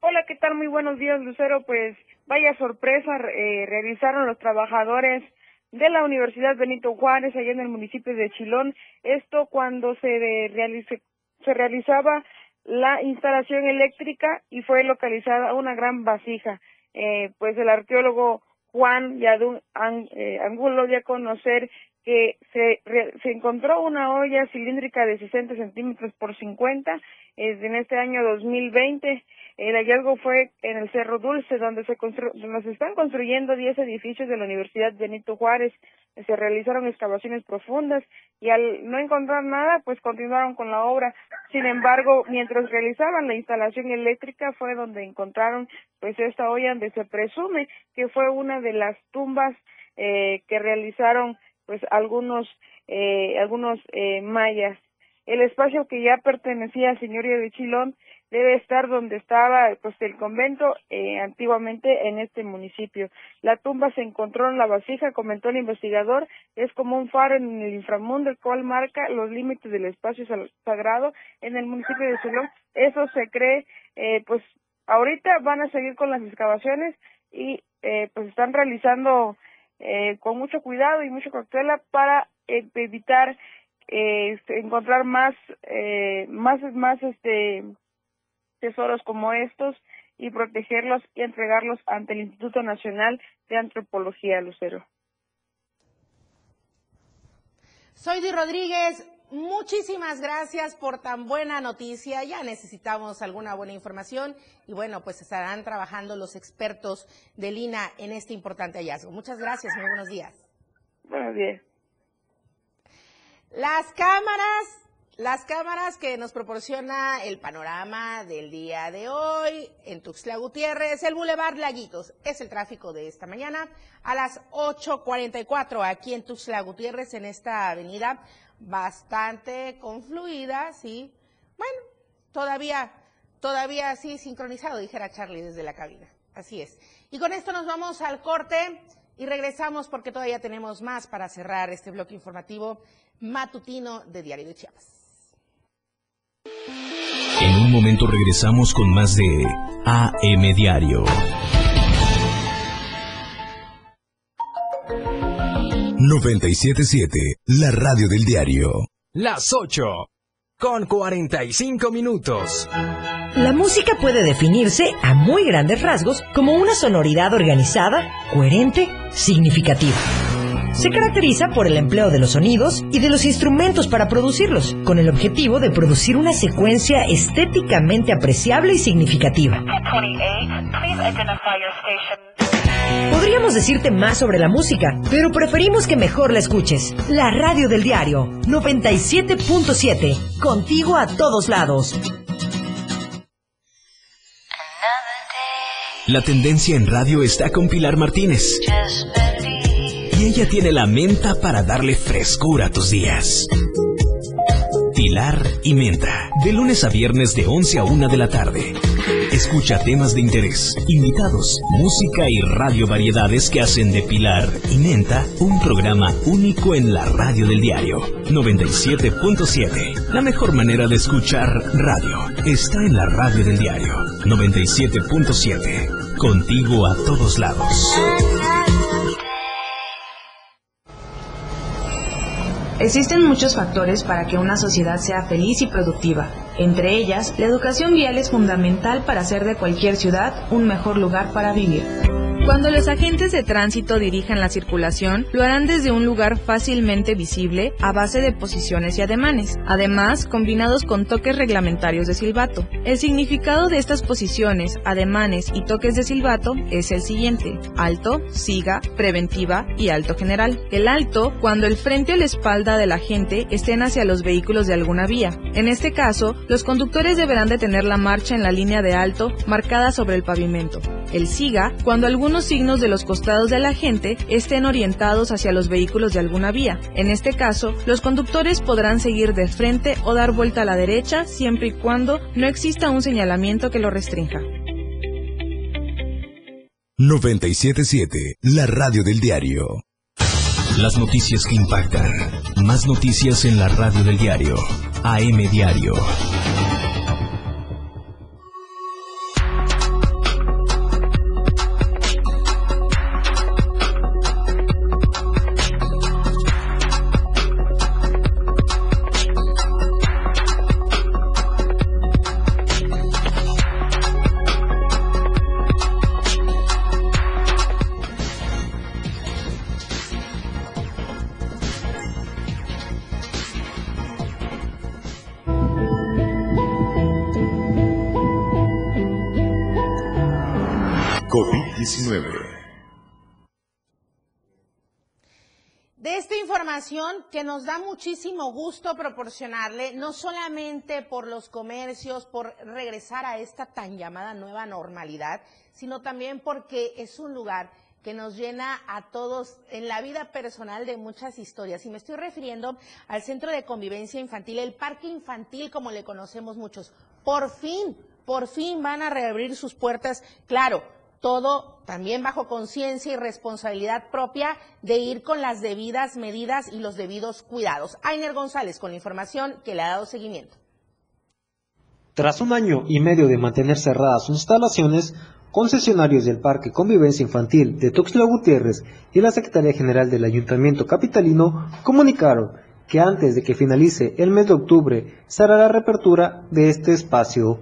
Hola, ¿qué tal? Muy buenos días, Lucero. Pues vaya sorpresa, eh, realizaron los trabajadores de la Universidad Benito Juárez, allá en el municipio de Chilón. Esto cuando se, se realizaba la instalación eléctrica y fue localizada una gran vasija. Eh, pues el arqueólogo Juan Yadun eh, Angulo dio a conocer que se, se encontró una olla cilíndrica de 60 centímetros por 50 en este año 2020. El hallazgo fue en el Cerro Dulce, donde se, donde se están construyendo 10 edificios de la Universidad Benito Juárez. Se realizaron excavaciones profundas y al no encontrar nada, pues continuaron con la obra. Sin embargo, mientras realizaban la instalación eléctrica fue donde encontraron pues esta olla donde se presume que fue una de las tumbas eh, que realizaron pues algunos eh, algunos eh, mayas. El espacio que ya pertenecía al señorío de Chilón debe estar donde estaba pues el convento eh, antiguamente en este municipio. La tumba se encontró en la vasija, comentó el investigador, es como un faro en el inframundo, el cual marca los límites del espacio sagrado en el municipio de Chilón. Eso se cree, eh, pues ahorita van a seguir con las excavaciones y eh, pues están realizando eh, con mucho cuidado y mucha cautela para eh, evitar eh, encontrar más eh, más más este tesoros como estos y protegerlos y entregarlos ante el Instituto Nacional de Antropología Lucero. Soy Di Rodríguez, muchísimas gracias por tan buena noticia. Ya necesitamos alguna buena información y bueno, pues estarán trabajando los expertos de Lina en este importante hallazgo. Muchas gracias, muy buenos días. Buenos días. Las cámaras las cámaras que nos proporciona el panorama del día de hoy en Tuxtla Gutiérrez, el Boulevard Laguitos, es el tráfico de esta mañana a las 8.44 aquí en Tuxtla Gutiérrez, en esta avenida bastante confluida, sí. Bueno, todavía, todavía así sincronizado, dijera Charlie desde la cabina. Así es. Y con esto nos vamos al corte y regresamos porque todavía tenemos más para cerrar este bloque informativo matutino de Diario de Chiapas. En un momento regresamos con más de AM Diario. 977, la radio del diario. Las 8, con 45 minutos. La música puede definirse a muy grandes rasgos como una sonoridad organizada, coherente, significativa Se caracteriza por el empleo de los sonidos y de los instrumentos para producirlos, con el objetivo de producir una secuencia estéticamente apreciable y significativa. Podríamos decirte más sobre la música, pero preferimos que mejor la escuches. La radio del diario 97.7, contigo a todos lados. La tendencia en radio está con Pilar Martínez. Y ella tiene la menta para darle frescura a tus días. Pilar y Menta, de lunes a viernes de 11 a 1 de la tarde. Escucha temas de interés, invitados, música y radio variedades que hacen de Pilar y Menta un programa único en la radio del diario 97.7. La mejor manera de escuchar radio está en la radio del diario 97.7. Contigo a todos lados. Existen muchos factores para que una sociedad sea feliz y productiva. Entre ellas, la educación vial es fundamental para hacer de cualquier ciudad un mejor lugar para vivir. Cuando los agentes de tránsito dirijan la circulación, lo harán desde un lugar fácilmente visible a base de posiciones y ademanes, además combinados con toques reglamentarios de silbato. El significado de estas posiciones, ademanes y toques de silbato es el siguiente: alto, siga, preventiva y alto general. El alto cuando el frente o la espalda del agente estén hacia los vehículos de alguna vía. En este caso, los conductores deberán detener la marcha en la línea de alto marcada sobre el pavimento. El siga cuando algunos signos de los costados de la gente estén orientados hacia los vehículos de alguna vía. En este caso, los conductores podrán seguir de frente o dar vuelta a la derecha siempre y cuando no exista un señalamiento que lo restrinja. 977, la radio del diario. Las noticias que impactan. Más noticias en la radio del diario. AM Diario. Muchísimo gusto proporcionarle, no solamente por los comercios, por regresar a esta tan llamada nueva normalidad, sino también porque es un lugar que nos llena a todos en la vida personal de muchas historias. Y me estoy refiriendo al Centro de Convivencia Infantil, el Parque Infantil, como le conocemos muchos. Por fin, por fin van a reabrir sus puertas, claro, todo también bajo conciencia y responsabilidad propia de ir con las debidas medidas y los debidos cuidados. Ainer González con la información que le ha dado seguimiento. Tras un año y medio de mantener cerradas sus instalaciones, concesionarios del Parque Convivencia Infantil de Tuxtla Gutiérrez y la Secretaría General del Ayuntamiento Capitalino comunicaron que antes de que finalice el mes de octubre se hará la reapertura de este espacio.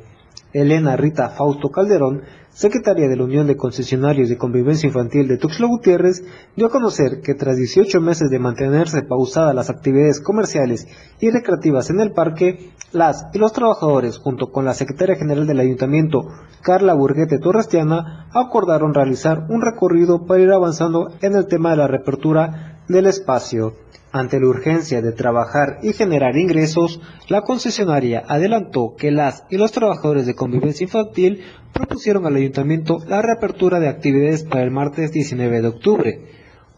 Elena Rita Fausto Calderón, secretaria de la Unión de Concesionarios de Convivencia Infantil de Tuxtla Gutiérrez, dio a conocer que tras 18 meses de mantenerse pausadas las actividades comerciales y recreativas en el parque, las y los trabajadores, junto con la secretaria general del ayuntamiento, Carla Burguete Torrestiana, acordaron realizar un recorrido para ir avanzando en el tema de la reapertura del espacio. Ante la urgencia de trabajar y generar ingresos, la concesionaria adelantó que las y los trabajadores de convivencia infantil propusieron al ayuntamiento la reapertura de actividades para el martes 19 de octubre.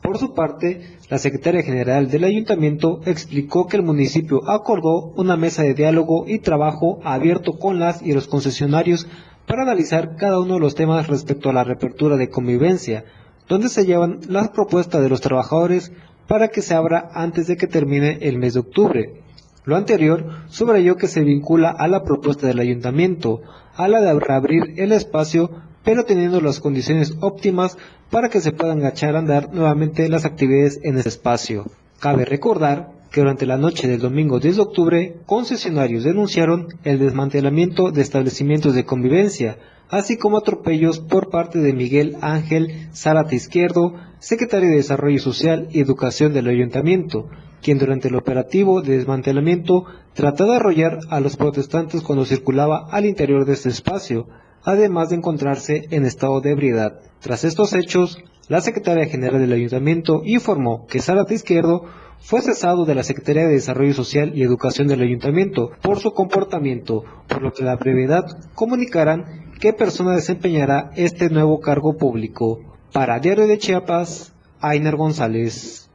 Por su parte, la secretaria general del ayuntamiento explicó que el municipio acordó una mesa de diálogo y trabajo abierto con las y los concesionarios para analizar cada uno de los temas respecto a la reapertura de convivencia, donde se llevan las propuestas de los trabajadores para que se abra antes de que termine el mes de octubre. Lo anterior subrayó que se vincula a la propuesta del ayuntamiento, a la de reabrir el espacio, pero teniendo las condiciones óptimas para que se puedan echar a andar nuevamente las actividades en ese espacio. Cabe recordar durante la noche del domingo 10 de octubre, concesionarios denunciaron el desmantelamiento de establecimientos de convivencia, así como atropellos por parte de Miguel Ángel Zárate Izquierdo, secretario de Desarrollo Social y Educación del Ayuntamiento, quien durante el operativo de desmantelamiento trató de arrollar a los protestantes cuando circulaba al interior de este espacio, además de encontrarse en estado de ebriedad. Tras estos hechos, la secretaria general del ayuntamiento informó que Sara Izquierdo fue cesado de la Secretaría de Desarrollo Social y Educación del Ayuntamiento por su comportamiento, por lo que la brevedad comunicarán qué persona desempeñará este nuevo cargo público. Para Diario de Chiapas, Ainer González.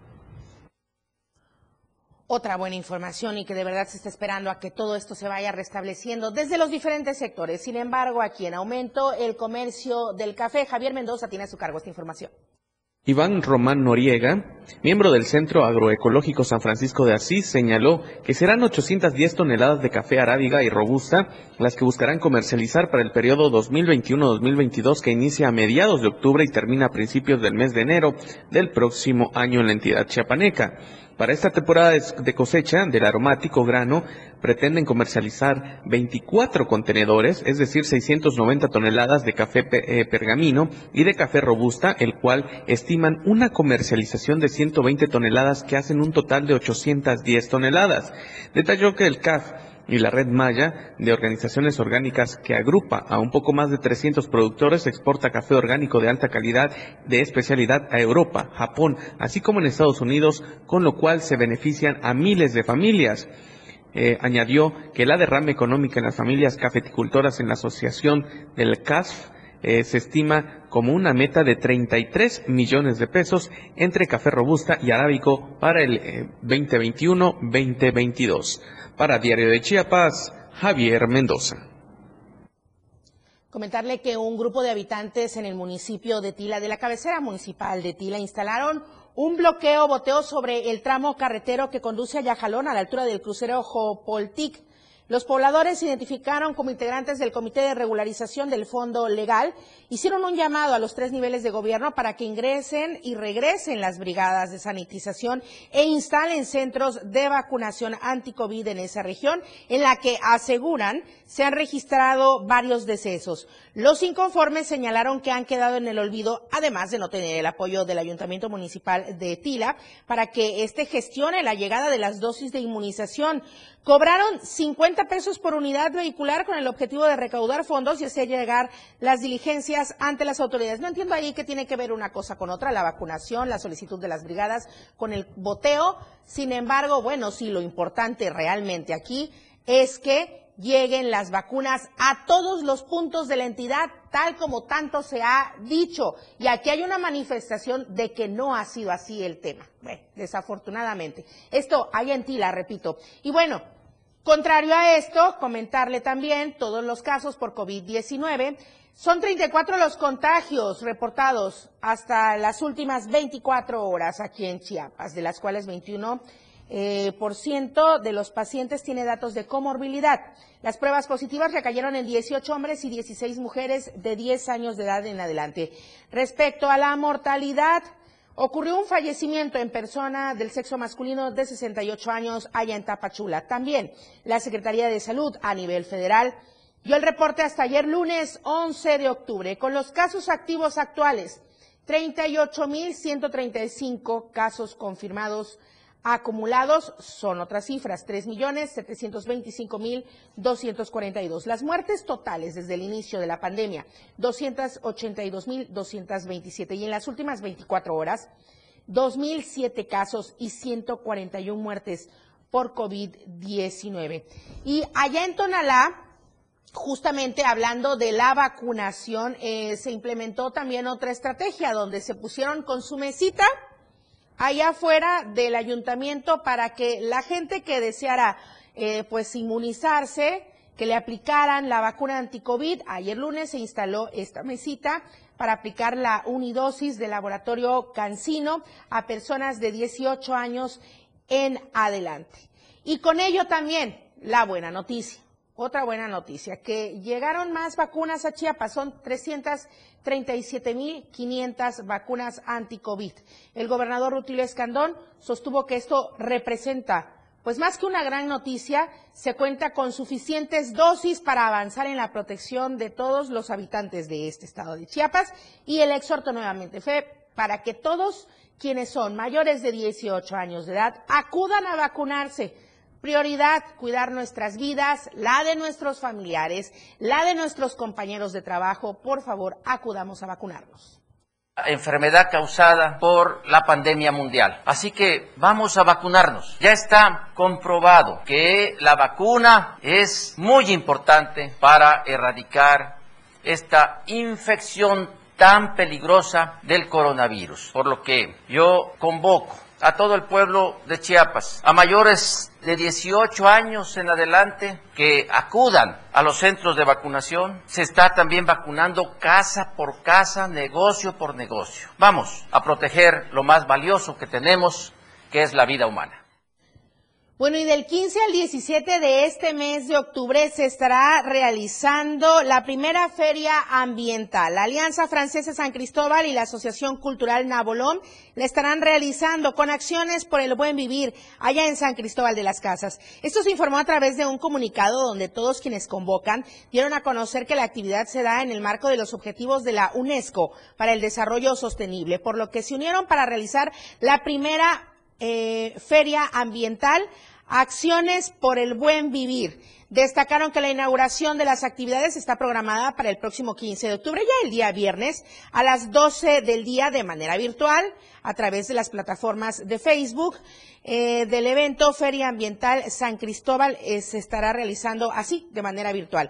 Otra buena información y que de verdad se está esperando a que todo esto se vaya restableciendo desde los diferentes sectores. Sin embargo, aquí en aumento el comercio del café. Javier Mendoza tiene a su cargo esta información. Iván Román Noriega, miembro del Centro Agroecológico San Francisco de Asís, señaló que serán 810 toneladas de café arábiga y robusta las que buscarán comercializar para el periodo 2021-2022 que inicia a mediados de octubre y termina a principios del mes de enero del próximo año en la entidad chiapaneca. Para esta temporada de cosecha del aromático grano, pretenden comercializar 24 contenedores, es decir, 690 toneladas de café eh, pergamino y de café robusta, el cual estiman una comercialización de 120 toneladas que hacen un total de 810 toneladas. Detalló que el CAF y la red Maya de organizaciones orgánicas que agrupa a un poco más de 300 productores exporta café orgánico de alta calidad de especialidad a Europa, Japón, así como en Estados Unidos, con lo cual se benefician a miles de familias. Eh, añadió que la derrama económica en las familias cafeticultoras en la asociación del CASF eh, se estima como una meta de 33 millones de pesos entre café robusta y arábico para el 2021-2022. Para Diario de Chiapas, Javier Mendoza. Comentarle que un grupo de habitantes en el municipio de Tila, de la cabecera municipal de Tila, instalaron un bloqueo, boteo sobre el tramo carretero que conduce a Yajalón a la altura del crucero Jopoltic. Los pobladores se identificaron como integrantes del Comité de Regularización del Fondo Legal, hicieron un llamado a los tres niveles de gobierno para que ingresen y regresen las brigadas de sanitización e instalen centros de vacunación anti-COVID en esa región, en la que aseguran se han registrado varios decesos. Los inconformes señalaron que han quedado en el olvido, además de no tener el apoyo del Ayuntamiento Municipal de Tila para que éste gestione la llegada de las dosis de inmunización. Cobraron 50 pesos por unidad vehicular con el objetivo de recaudar fondos y hacer llegar las diligencias ante las autoridades. No entiendo ahí qué tiene que ver una cosa con otra, la vacunación, la solicitud de las brigadas con el boteo. Sin embargo, bueno, sí, lo importante realmente aquí es que lleguen las vacunas a todos los puntos de la entidad, tal como tanto se ha dicho. Y aquí hay una manifestación de que no ha sido así el tema. Bueno, desafortunadamente. Esto hay en Tila, repito. Y bueno, contrario a esto, comentarle también todos los casos por COVID-19. Son 34 los contagios reportados hasta las últimas 24 horas aquí en Chiapas, de las cuales 21 eh, por ciento de los pacientes tiene datos de comorbilidad. Las pruebas positivas recayeron en 18 hombres y 16 mujeres de 10 años de edad en adelante. Respecto a la mortalidad, ocurrió un fallecimiento en persona del sexo masculino de 68 años allá en Tapachula. También la Secretaría de Salud a nivel federal dio el reporte hasta ayer lunes 11 de octubre con los casos activos actuales. 38.135 casos confirmados Acumulados son otras cifras, 3.725.242. Las muertes totales desde el inicio de la pandemia, 282.227. Y en las últimas 24 horas, 2.007 casos y 141 muertes por COVID-19. Y allá en Tonalá, justamente hablando de la vacunación, eh, se implementó también otra estrategia donde se pusieron con su mesita allá afuera del ayuntamiento para que la gente que deseara eh, pues inmunizarse, que le aplicaran la vacuna anticovid. Ayer lunes se instaló esta mesita para aplicar la unidosis del laboratorio Cancino a personas de 18 años en adelante. Y con ello también la buena noticia. Otra buena noticia, que llegaron más vacunas a Chiapas, son 337.500 vacunas anti-COVID. El gobernador Rutilio Escandón sostuvo que esto representa, pues más que una gran noticia, se cuenta con suficientes dosis para avanzar en la protección de todos los habitantes de este estado de Chiapas y el exhorto nuevamente fue para que todos quienes son mayores de 18 años de edad acudan a vacunarse. Prioridad, cuidar nuestras vidas, la de nuestros familiares, la de nuestros compañeros de trabajo. Por favor, acudamos a vacunarnos enfermedad causada por la pandemia mundial. Así que vamos a vacunarnos. Ya está comprobado que la vacuna es muy importante para erradicar esta infección tan peligrosa del coronavirus. Por lo que yo convoco a todo el pueblo de Chiapas, a mayores de 18 años en adelante que acudan a los centros de vacunación. Se está también vacunando casa por casa, negocio por negocio. Vamos a proteger lo más valioso que tenemos, que es la vida humana. Bueno, y del 15 al 17 de este mes de octubre se estará realizando la primera feria ambiental. La Alianza Francesa San Cristóbal y la Asociación Cultural Nabolón la estarán realizando con acciones por el buen vivir allá en San Cristóbal de las Casas. Esto se informó a través de un comunicado donde todos quienes convocan dieron a conocer que la actividad se da en el marco de los objetivos de la UNESCO para el desarrollo sostenible, por lo que se unieron para realizar la primera eh, feria ambiental Acciones por el buen vivir. Destacaron que la inauguración de las actividades está programada para el próximo 15 de octubre, ya el día viernes, a las 12 del día de manera virtual, a través de las plataformas de Facebook. Eh, del evento Feria Ambiental San Cristóbal eh, se estará realizando así, de manera virtual.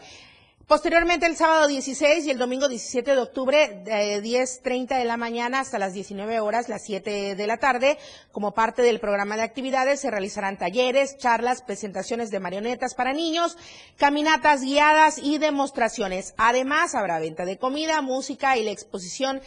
Posteriormente, el sábado 16 y el domingo 17 de octubre, de 10.30 de la mañana hasta las 19 horas, las 7 de la tarde, como parte del programa de actividades, se realizarán talleres, charlas, presentaciones de marionetas para niños, caminatas guiadas y demostraciones. Además, habrá venta de comida, música y la exposición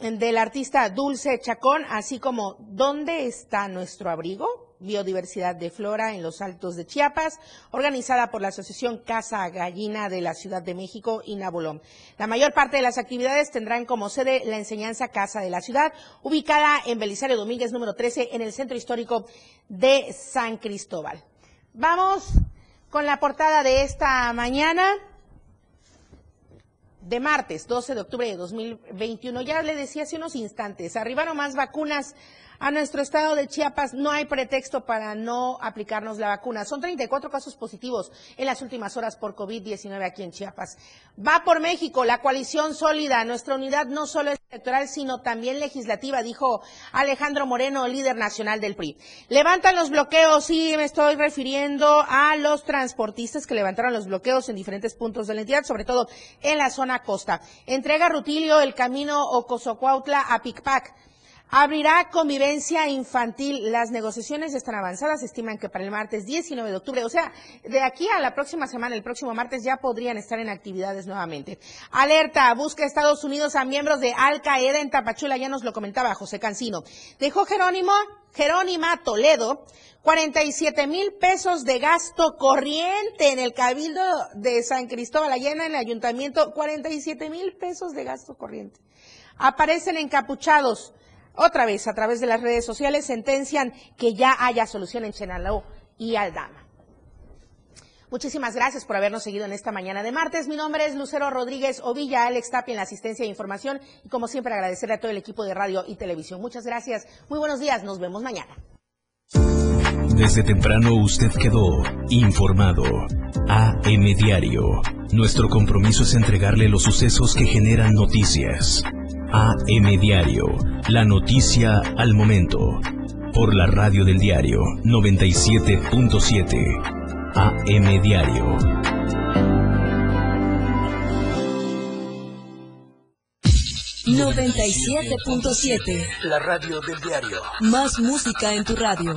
del artista Dulce Chacón, así como ¿Dónde está nuestro abrigo? Biodiversidad de Flora en los Altos de Chiapas, organizada por la Asociación Casa Gallina de la Ciudad de México y Nabolón. La mayor parte de las actividades tendrán como sede la enseñanza Casa de la Ciudad, ubicada en Belisario Domínguez número 13 en el Centro Histórico de San Cristóbal. Vamos con la portada de esta mañana de martes 12 de octubre de 2021. Ya le decía hace unos instantes, arribaron más vacunas a nuestro estado de Chiapas no hay pretexto para no aplicarnos la vacuna. Son 34 casos positivos en las últimas horas por COVID-19 aquí en Chiapas. Va por México, la coalición sólida. Nuestra unidad no solo es electoral, sino también legislativa, dijo Alejandro Moreno, líder nacional del PRI. Levantan los bloqueos, y me estoy refiriendo a los transportistas que levantaron los bloqueos en diferentes puntos de la entidad, sobre todo en la zona costa. Entrega Rutilio el camino Ocosocuautla a Picpac. Abrirá convivencia infantil. Las negociaciones están avanzadas. Estiman que para el martes 19 de octubre, o sea, de aquí a la próxima semana, el próximo martes, ya podrían estar en actividades nuevamente. Alerta, busca Estados Unidos a miembros de Al Qaeda en Tapachula. Ya nos lo comentaba José Cancino. Dejó Jerónimo, Jerónima Toledo, 47 mil pesos de gasto corriente en el Cabildo de San Cristóbal, allá en el ayuntamiento, 47 mil pesos de gasto corriente. Aparecen encapuchados otra vez, a través de las redes sociales, sentencian que ya haya solución en Chenaló y Aldama. Muchísimas gracias por habernos seguido en esta mañana de martes. Mi nombre es Lucero Rodríguez Ovilla, Alex Tapia en la asistencia e información y como siempre agradecerle a todo el equipo de radio y televisión. Muchas gracias. Muy buenos días. Nos vemos mañana. Desde temprano usted quedó informado. AM Diario. Nuestro compromiso es entregarle los sucesos que generan noticias. AM Diario, la noticia al momento. Por la radio del diario 97.7. AM Diario. ...97.7... La radio del diario. Más música en tu radio